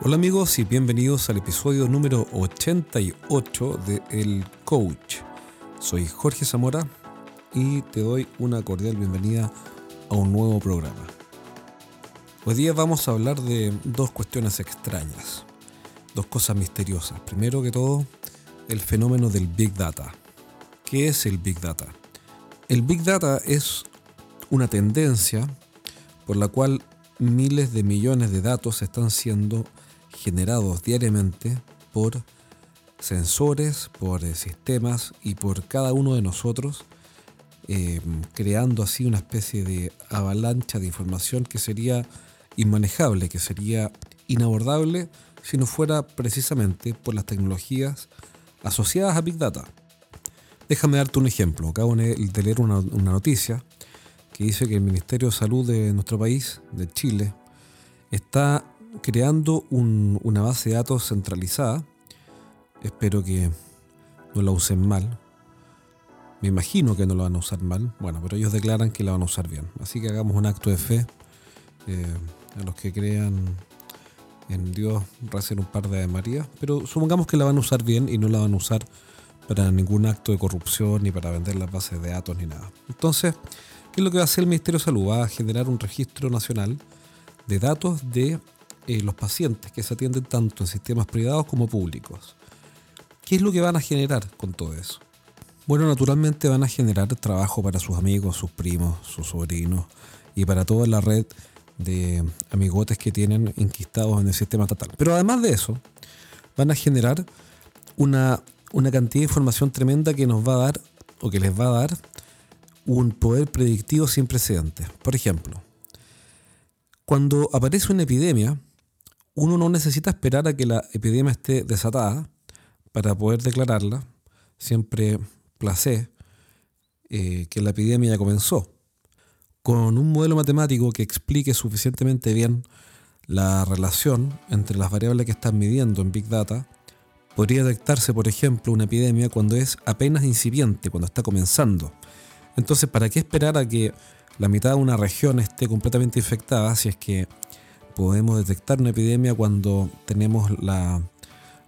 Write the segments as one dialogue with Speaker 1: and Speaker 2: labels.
Speaker 1: Hola amigos y bienvenidos al episodio número 88 de El Coach. Soy Jorge Zamora y te doy una cordial bienvenida a un nuevo programa. Hoy día vamos a hablar de dos cuestiones extrañas, dos cosas misteriosas. Primero que todo, el fenómeno del Big Data. ¿Qué es el Big Data? El Big Data es una tendencia por la cual miles de millones de datos están siendo generados diariamente por sensores, por eh, sistemas y por cada uno de nosotros, eh, creando así una especie de avalancha de información que sería inmanejable, que sería inabordable si no fuera precisamente por las tecnologías asociadas a Big Data. Déjame darte un ejemplo. Acabo de leer una, una noticia que dice que el Ministerio de Salud de nuestro país, de Chile, está creando una base de datos centralizada. Espero que no la usen mal. Me imagino que no la van a usar mal. Bueno, pero ellos declaran que la van a usar bien. Así que hagamos un acto de fe. Eh, a los que crean en Dios, recen un par de María. Pero supongamos que la van a usar bien y no la van a usar para ningún acto de corrupción, ni para vender las bases de datos, ni nada. Entonces, ¿qué es lo que va a hacer el Ministerio de Salud? Va a generar un registro nacional de datos de eh, los pacientes que se atienden tanto en sistemas privados como públicos. ¿Qué es lo que van a generar con todo eso? Bueno, naturalmente van a generar trabajo para sus amigos, sus primos, sus sobrinos y para toda la red de amigotes que tienen inquistados en el sistema estatal. Pero además de eso, van a generar una, una cantidad de información tremenda que nos va a dar o que les va a dar un poder predictivo sin precedentes. Por ejemplo, cuando aparece una epidemia, uno no necesita esperar a que la epidemia esté desatada para poder declararla. Siempre placé eh, que la epidemia ya comenzó. Con un modelo matemático que explique suficientemente bien la relación entre las variables que están midiendo en Big Data, podría detectarse, por ejemplo, una epidemia cuando es apenas incipiente, cuando está comenzando. Entonces, ¿para qué esperar a que la mitad de una región esté completamente infectada si es que podemos detectar una epidemia cuando tenemos la,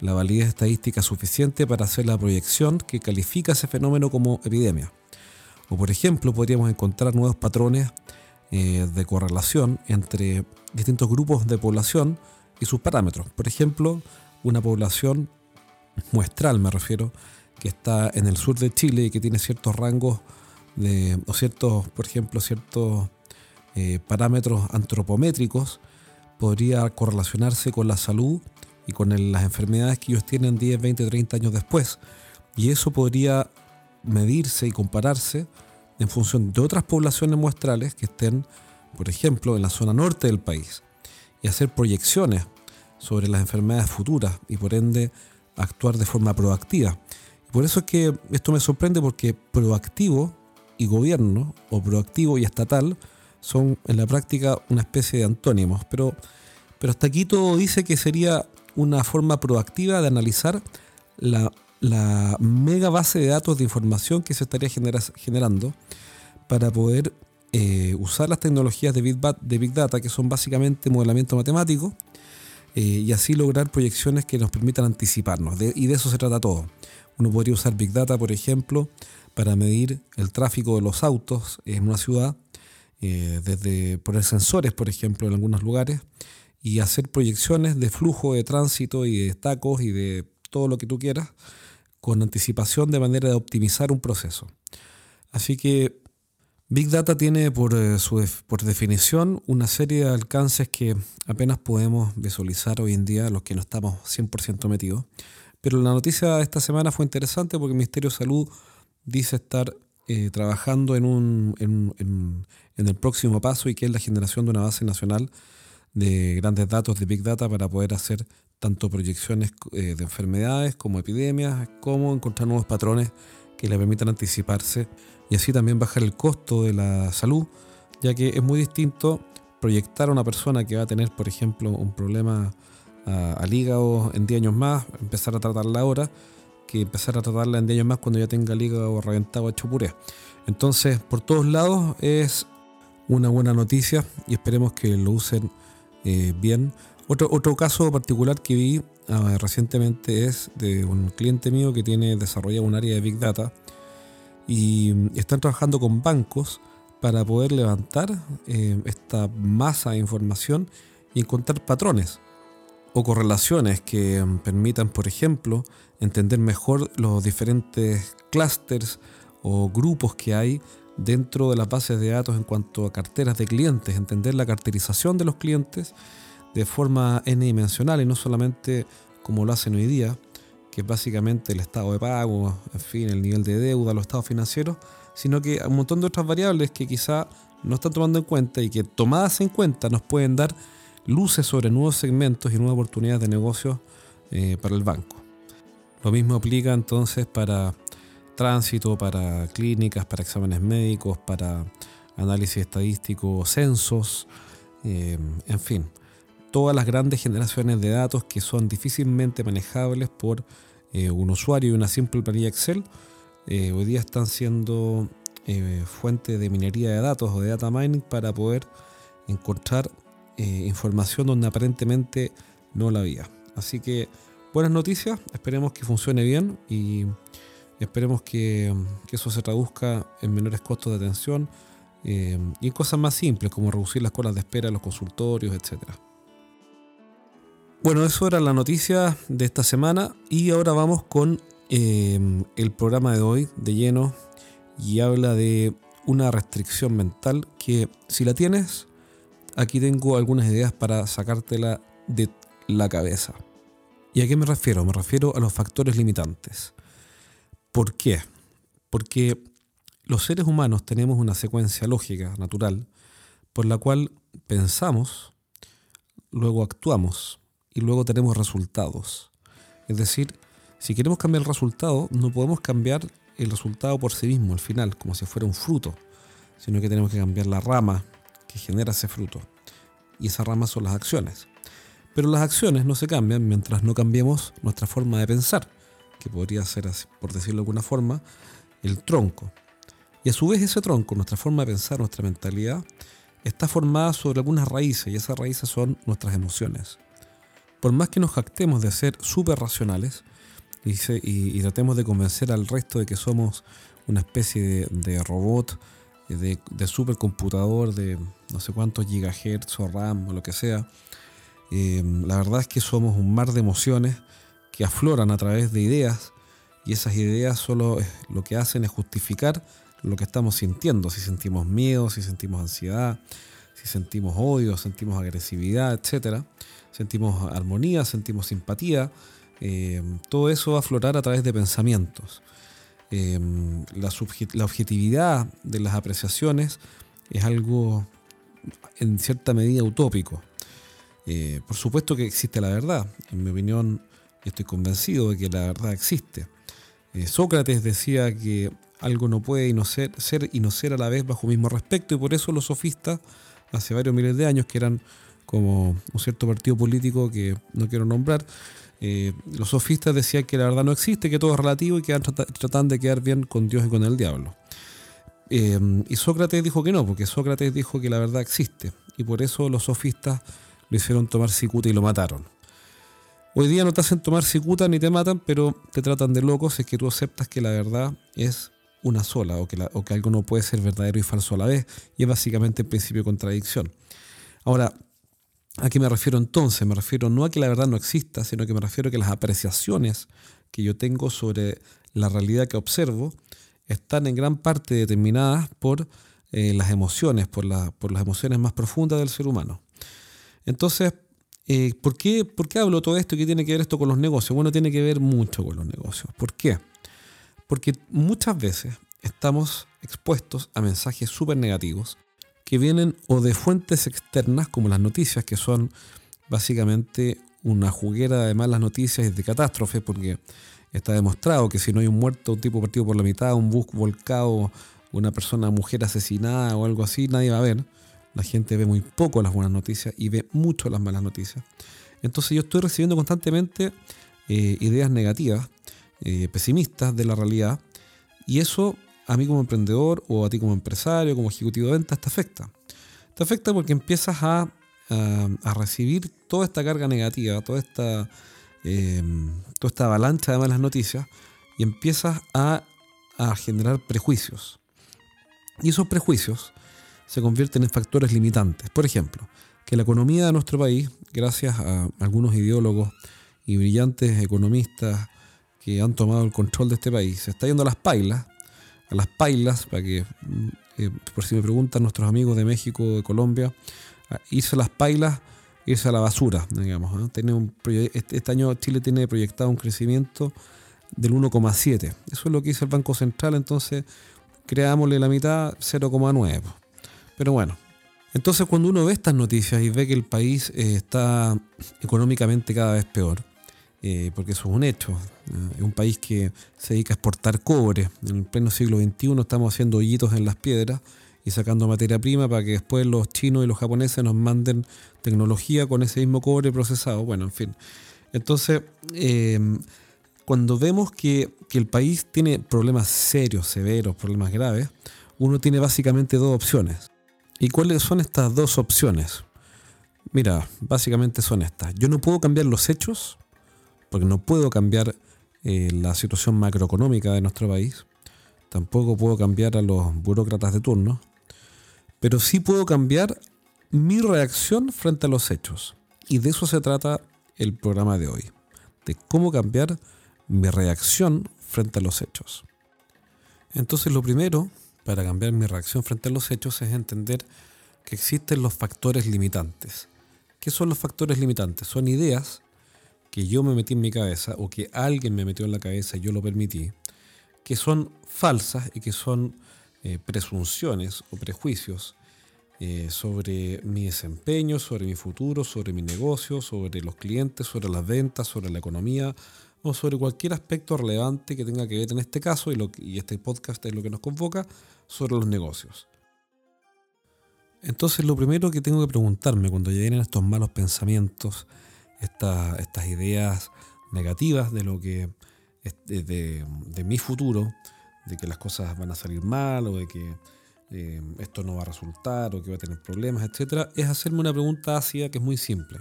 Speaker 1: validez estadística suficiente para hacer la proyección que califica ese fenómeno como epidemia. O por ejemplo, podríamos encontrar nuevos patrones eh, de correlación entre distintos grupos de población y sus parámetros. Por ejemplo, una población muestral, me refiero, que está en el sur de Chile y que tiene ciertos rangos de, o ciertos, por ejemplo, ciertos eh, parámetros antropométricos podría correlacionarse con la salud y con las enfermedades que ellos tienen 10, 20, 30 años después. Y eso podría medirse y compararse en función de otras poblaciones muestrales que estén, por ejemplo, en la zona norte del país y hacer proyecciones sobre las enfermedades futuras y por ende actuar de forma proactiva. Por eso es que esto me sorprende porque proactivo y gobierno o proactivo y estatal son en la práctica una especie de antónimos, pero, pero hasta aquí todo dice que sería una forma proactiva de analizar la, mega base de datos de información que se estaría generando para poder eh, usar las tecnologías de Big, de Big, Data, que son básicamente modelamiento matemático, eh, y así lograr proyecciones que nos permitan anticiparnos. y de eso se trata todo. Uno podría usar Big Data, por ejemplo, para medir el tráfico de los autos en una ciudad eh, desde poner sensores, por ejemplo, en algunos lugares, y hacer proyecciones de flujo de tránsito y de tacos y de todo lo que tú quieras con anticipación de manera de optimizar un proceso. Así que Big Data tiene por, eh, su, por definición una serie de alcances que apenas podemos visualizar hoy en día los que no estamos 100% metidos. Pero la noticia de esta semana fue interesante porque el Ministerio de Salud dice estar eh, trabajando en, un, en, el próximo paso y que es la generación de una base nacional de grandes datos de Big Data para poder hacer tanto proyecciones eh, de enfermedades como epidemias, como encontrar nuevos patrones que le permitan anticiparse y así también bajar el costo de la salud, ya que es muy distinto proyectar a una persona que va a tener, por ejemplo, un problema ah, al hígado en 10 años más, empezar a tratarla ahora, que empezar a tratarla en 10 años más cuando ya tenga el hígado reventado hecho puré. Entonces, por todos lados es una buena noticia y esperemos que lo usen eh, bien. Otro, otro caso particular que vi ah, recientemente es de un cliente mío que tiene desarrollado un área de Big Data y mm, están trabajando con bancos para poder levantar eh, esta masa de información y encontrar patrones o correlaciones que mm, permitan, por ejemplo, entender mejor los diferentes clústeres o grupos que hay dentro de las bases de datos en cuanto a carteras de clientes, entender la carterización de los clientes de forma n-dimensional y no solamente como lo hacen hoy día, que es básicamente el estado de pago, en fin, el nivel de deuda, los estados financieros, sino que un montón de otras variables que quizá no están tomando en cuenta y que tomadas en cuenta nos pueden dar luces sobre nuevos segmentos y nuevas oportunidades de negocio eh, para el banco. Lo mismo aplica entonces para tránsito, para clínicas, para exámenes médicos, para análisis estadístico, censos, eh, en fin todas las grandes generaciones de datos que son difícilmente manejables por eh, un usuario y una simple planilla Excel, hoy día están siendo fuente de minería de datos o de data mining para poder encontrar información donde aparentemente no la había. Así que buenas noticias, esperemos que funcione bien y esperemos que, eso se traduzca en menores costos de atención y en cosas más simples como reducir las colas de espera en los consultorios, etcétera. Bueno, eso era la noticia de esta semana y ahora vamos con eh, el programa de hoy de lleno y habla de una restricción mental que si la tienes, aquí tengo algunas ideas para sacártela de la cabeza. ¿Y a qué me refiero? Me refiero a los factores limitantes. ¿Por qué? Porque los seres humanos tenemos una secuencia lógica, natural, por la cual pensamos, luego actuamos y luego tenemos resultados. Es decir, si queremos cambiar el resultado, no podemos cambiar el resultado por sí mismo, al final, como si fuera un fruto, sino que tenemos que cambiar la rama que genera ese fruto. Y esa rama son las acciones. Pero las acciones no se cambian mientras no cambiemos nuestra forma de pensar, que podría ser, por decirlo de alguna forma, el tronco. Y a su vez ese tronco, nuestra forma de pensar, nuestra mentalidad, está formada sobre algunas raíces y esas raíces son nuestras emociones por más que nos jactemos de ser súper racionales y, tratemos de convencer al resto de que somos una especie de, robot, de, de supercomputador de no sé cuántos gigahertz o RAM o lo que sea, eh, la verdad es que somos un mar de emociones que afloran a través de ideas y esas ideas solo lo que hacen es justificar lo que estamos sintiendo, si sentimos miedo, si sentimos ansiedad, si sentimos odio, sentimos agresividad, etcétera sentimos armonía, sentimos simpatía. Eh, todo eso va a aflorar a través de pensamientos. Eh, la, objetividad de las apreciaciones es algo en cierta medida utópico. Eh, por supuesto que existe la verdad. En mi opinión, estoy convencido de que la verdad existe. Sócrates decía que algo no puede ser, ser y no ser a la vez bajo mismo respecto y por eso los sofistas, hace varios miles de años, que eran como un cierto partido político que no quiero nombrar, eh, los sofistas decían que la verdad no existe, que todo es relativo y que tratan de quedar bien con Dios y con el diablo. Eh, y Sócrates dijo que no, porque Sócrates dijo que la verdad existe. Y por eso los sofistas lo hicieron tomar cicuta y lo mataron. Hoy día no te hacen tomar cicuta ni te matan, pero te tratan de locos es que tú aceptas que la verdad es una sola o que, o que algo no puede ser verdadero y falso a la vez. Y es básicamente el principio de contradicción. Ahora, ¿A qué me refiero entonces? Me refiero no a que la verdad no exista, sino que me refiero a que las apreciaciones que yo tengo sobre la realidad que observo están en gran parte determinadas por eh, las emociones, por, las emociones más profundas del ser humano. Entonces, eh, ¿por, qué, ¿por qué hablo todo esto qué tiene que ver esto con los negocios? Bueno, tiene que ver mucho con los negocios. ¿Por qué? Porque muchas veces estamos expuestos a mensajes súper negativos que vienen o de fuentes externas como las noticias, que son básicamente una juguera de malas noticias y de catástrofes, porque está demostrado que si no hay un muerto, un tipo partido por la mitad, un bus volcado, una persona, mujer asesinada o algo así, nadie va a ver. La gente ve muy poco las buenas noticias y ve mucho las malas noticias. Entonces yo estoy recibiendo constantemente eh, ideas negativas, eh, pesimistas de la realidad, y eso a mí como emprendedor o a ti como empresario, como ejecutivo de ventas, te afecta. Te afecta porque empiezas a, a, recibir toda esta carga negativa, toda esta, em, toda esta avalancha de malas noticias y empiezas a, a generar prejuicios. Y esos prejuicios se convierten en factores limitantes. Por ejemplo, que la economía de nuestro país, gracias a algunos ideólogos y brillantes economistas que han tomado el control de este país, se está yendo a las pailas, a las pailas, para que, mm, eh, por si me preguntan nuestros amigos de México, de Colombia, irse a las pailas, irse a la basura, digamos. Tiene un este, este año Chile tiene proyectado un crecimiento del 1,7. Eso es lo que dice el Banco Central, entonces creámosle la mitad, 0,9. Pero bueno, entonces cuando uno ve estas noticias y ve que el país eh, está económicamente cada vez peor, eh, porque eso es un hecho, es un país que se dedica a exportar cobre. En el pleno siglo XXI estamos haciendo hoyitos en las piedras y sacando materia prima para que después los chinos y los japoneses nos manden tecnología con ese mismo cobre procesado. Bueno, en fin. Entonces, eh, cuando vemos que, el país tiene problemas serios, severos, problemas graves, uno tiene básicamente dos opciones. ¿Y cuáles son estas dos opciones? Mira, básicamente son estas. Yo no puedo cambiar los hechos, porque no puedo cambiar eh, la situación macroeconómica de nuestro país. Tampoco puedo cambiar a los burócratas de turno pero sí puedo cambiar mi reacción frente a los hechos. Y de eso se trata el programa de hoy, de cómo cambiar mi reacción frente a los hechos. Entonces lo primero para cambiar mi reacción frente a los hechos es entender que existen los factores limitantes. ¿Qué son los factores limitantes? Son ideas que yo me metí en mi cabeza o que alguien me metió en la cabeza y yo lo permití, que son falsas y que son eh, presunciones o prejuicios eh, sobre mi desempeño, sobre mi futuro, sobre mi negocio, sobre los clientes, sobre las ventas, sobre la economía o sobre cualquier aspecto relevante que tenga que ver en este caso y, lo, y este podcast es lo que nos convoca sobre los negocios. Entonces lo primero que tengo que preguntarme cuando lleguen estos malos pensamientos, estas ideas negativas de lo que de, mi futuro, de que las cosas van a salir mal o de que eh, esto no va a resultar o que va a tener problemas, etc., es hacerme una pregunta ácida que es muy simple.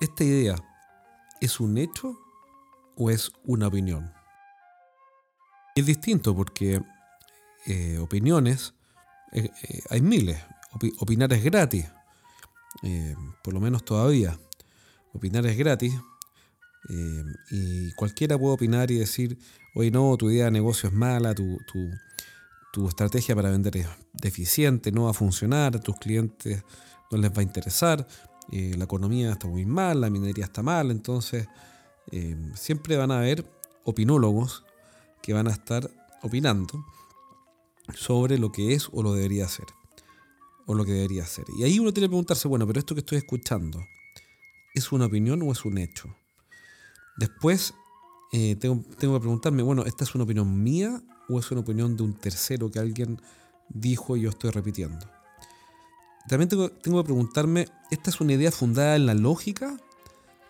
Speaker 1: ¿Esta idea es un hecho o es una opinión? Es distinto porque eh, opiniones eh, hay miles. opinar es gratis, por lo menos todavía. Opinar es gratis y cualquiera puede opinar y decir, oye, no, tu idea de negocio es mala, tu, tu, estrategia para vender es deficiente, no va a funcionar, a tus clientes no les va a interesar, eh, la economía está muy mal, la minería está mal, entonces eh, siempre van a haber opinólogos que van a estar opinando sobre lo que es o lo debería ser, o lo que debería ser. Y ahí uno tiene que preguntarse, bueno, pero esto que estoy escuchando, ¿es una opinión o es un hecho? Después eh, tengo, tengo, que preguntarme, bueno, ¿esta es una opinión mía o es una opinión de un tercero que alguien dijo y yo estoy repitiendo? También tengo, tengo que preguntarme, ¿esta es una idea fundada en la lógica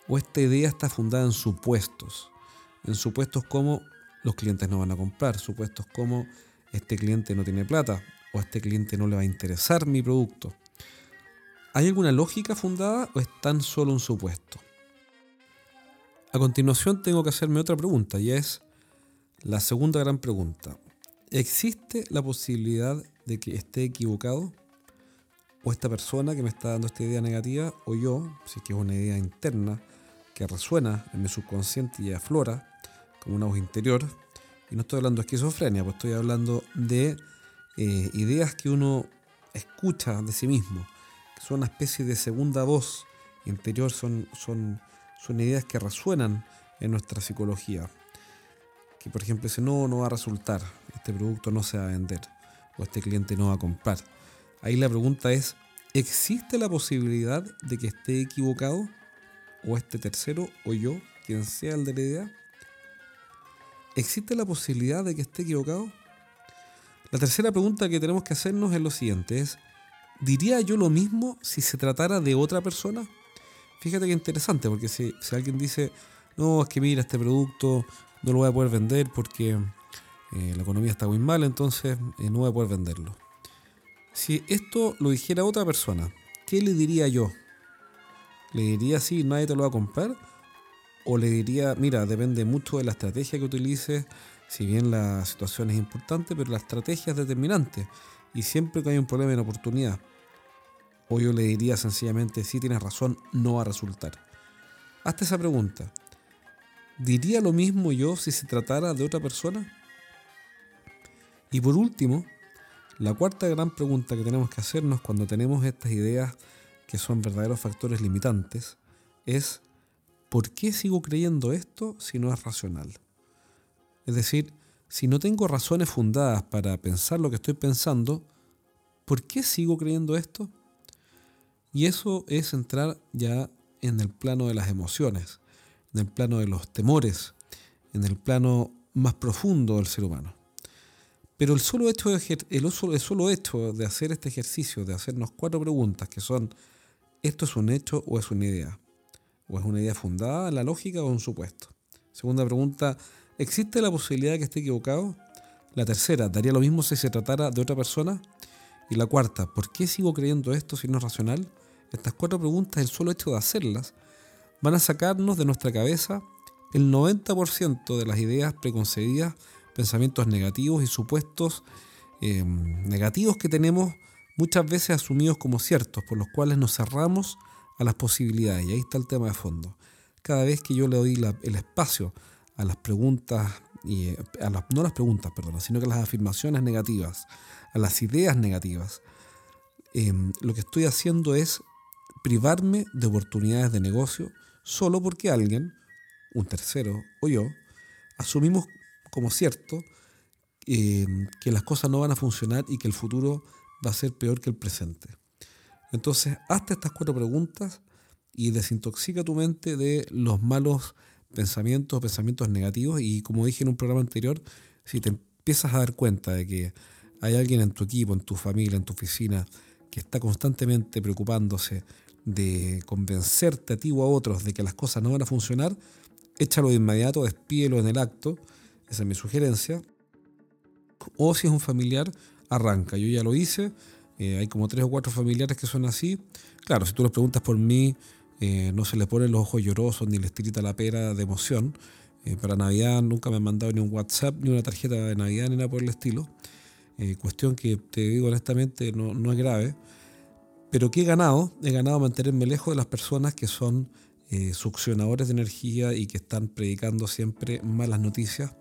Speaker 1: o esta idea está fundada en supuestos? En supuestos como los clientes no van a comprar, supuestos como este cliente no tiene plata o este cliente no le va a interesar mi producto. ¿Hay alguna lógica fundada o es tan solo un supuesto? A continuación tengo que hacerme otra pregunta y es la segunda gran pregunta. ¿Existe la posibilidad de que esté equivocado? ¿O esta persona que me está dando esta idea negativa? ¿O yo, si es que es una idea interna que resuena en mi subconsciente y aflora como una voz interior? Y no estoy hablando de esquizofrenia, pues estoy hablando de eh, ideas que uno escucha de sí mismo, son una especie de segunda voz interior, son, son son ideas que resuenan en nuestra psicología. Que por ejemplo dice, no, no va a resultar, este producto no se va a vender o este cliente no va a comprar. Ahí la pregunta es, ¿existe la posibilidad de que esté equivocado? ¿O este tercero o yo, quien sea el de la idea? ¿Existe la posibilidad de que esté equivocado? La tercera pregunta que tenemos que hacernos es lo siguiente, es, ¿diría yo lo mismo si se tratara de otra persona? Fíjate que interesante, porque si, alguien dice, no, es que mira, este producto no lo voy a poder vender porque eh, la economía está muy mal, entonces eh, no voy a poder venderlo. Si esto lo dijera otra persona, ¿qué le diría yo? ¿Le diría sí, nadie te lo va a comprar? ¿O le diría, mira, depende mucho de la estrategia que utilices, si bien la situación es importante, pero la estrategia es determinante y siempre que hay un problema en oportunidad. O yo le diría sencillamente, si tienes razón, no va a resultar. Hazte esa pregunta. ¿Diría lo mismo yo si se tratara de otra persona? Y por último, la cuarta gran pregunta que tenemos que hacernos cuando tenemos estas ideas que son verdaderos factores limitantes es ¿por qué sigo creyendo esto si no es racional? Es decir, si no tengo razones fundadas para pensar lo que estoy pensando, ¿por qué sigo creyendo esto? Y eso es entrar ya en el plano de las emociones, en el plano de los temores, en el plano más profundo del ser humano. Pero el solo hecho de, de hacer este ejercicio, de hacernos cuatro preguntas que son, ¿esto es un hecho o es una idea? ¿O es una idea fundada en la lógica o en un supuesto? Segunda pregunta, ¿Existe la posibilidad de que esté equivocado? La tercera, ¿daría lo mismo si se tratara de otra persona? Y la cuarta, ¿por qué sigo creyendo esto si no es racional? Estas cuatro preguntas, el solo hecho de hacerlas, van a sacarnos de nuestra cabeza el 90% de las ideas preconcebidas, pensamientos negativos y supuestos eh, negativos que tenemos muchas veces asumidos como ciertos, por los cuales nos cerramos a las posibilidades. Y ahí está el tema de fondo. Cada vez que yo le doy el espacio a las preguntas, y a las, no las preguntas, perdón, sino que a las afirmaciones negativas, a las ideas negativas, em, lo que estoy haciendo es privarme de oportunidades de negocio solo porque alguien, un tercero o yo, asumimos como cierto em, que las cosas no van a funcionar y que el futuro va a ser peor que el presente. Entonces, hazte estas cuatro preguntas y desintoxica tu mente de los malos pensamientos, pensamientos negativos y como dije en un programa anterior, si te empiezas a dar cuenta de que hay alguien en tu equipo, en tu familia, en tu oficina, que está constantemente preocupándose de convencerte a ti o a otros de que las cosas no van a funcionar, échalo de inmediato, despídelo en el acto, esa es mi sugerencia. O si es un familiar, arranca. Yo ya lo hice, eh, hay como tres o cuatro familiares que son así. Claro, si tú les preguntas por mí, eh, no se le ponen los ojos llorosos ni les tirita la pera de emoción. Eh, para Navidad nunca me han mandado ni un WhatsApp, ni una tarjeta de Navidad, ni nada por el estilo. Eh, cuestión que te digo honestamente no, no, es grave. Pero que he ganado, he ganado mantenerme lejos de las personas que son succionadores de energía y que están predicando siempre malas noticias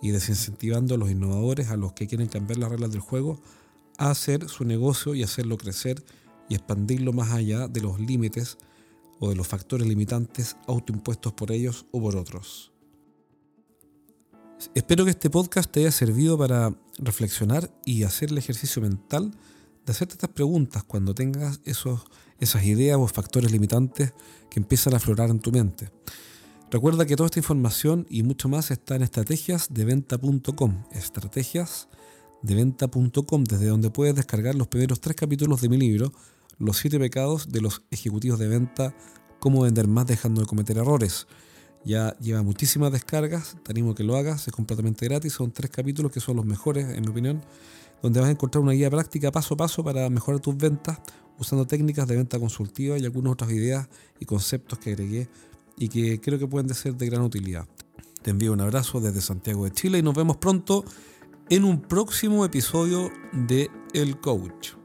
Speaker 1: y desincentivando a los innovadores, a los que quieren cambiar las reglas del juego, a hacer su negocio y hacerlo crecer y expandirlo más allá de los límites o de los factores limitantes autoimpuestos por ellos o por otros. Espero que este podcast te haya servido para reflexionar y hacer el ejercicio mental de hacerte estas preguntas cuando tengas esos, esas ideas o factores limitantes que empiezan a aflorar en tu mente. Recuerda que toda esta información y mucho más está en estrategiasdeventa.com. Estrategiasdeventa.com, desde donde puedes descargar los primeros tres capítulos de mi libro los siete pecados de los ejecutivos de venta, cómo vender más dejando de cometer errores. Ya lleva muchísimas descargas, te animo a que lo hagas, es completamente gratis, son tres capítulos que son los mejores en mi opinión, donde vas a encontrar una guía práctica paso a paso para mejorar tus ventas usando técnicas de venta consultiva y algunas otras ideas y conceptos que agregué y que creo que pueden ser de gran utilidad. Te envío un abrazo desde Santiago de Chile y nos vemos pronto en un próximo episodio de El Coach.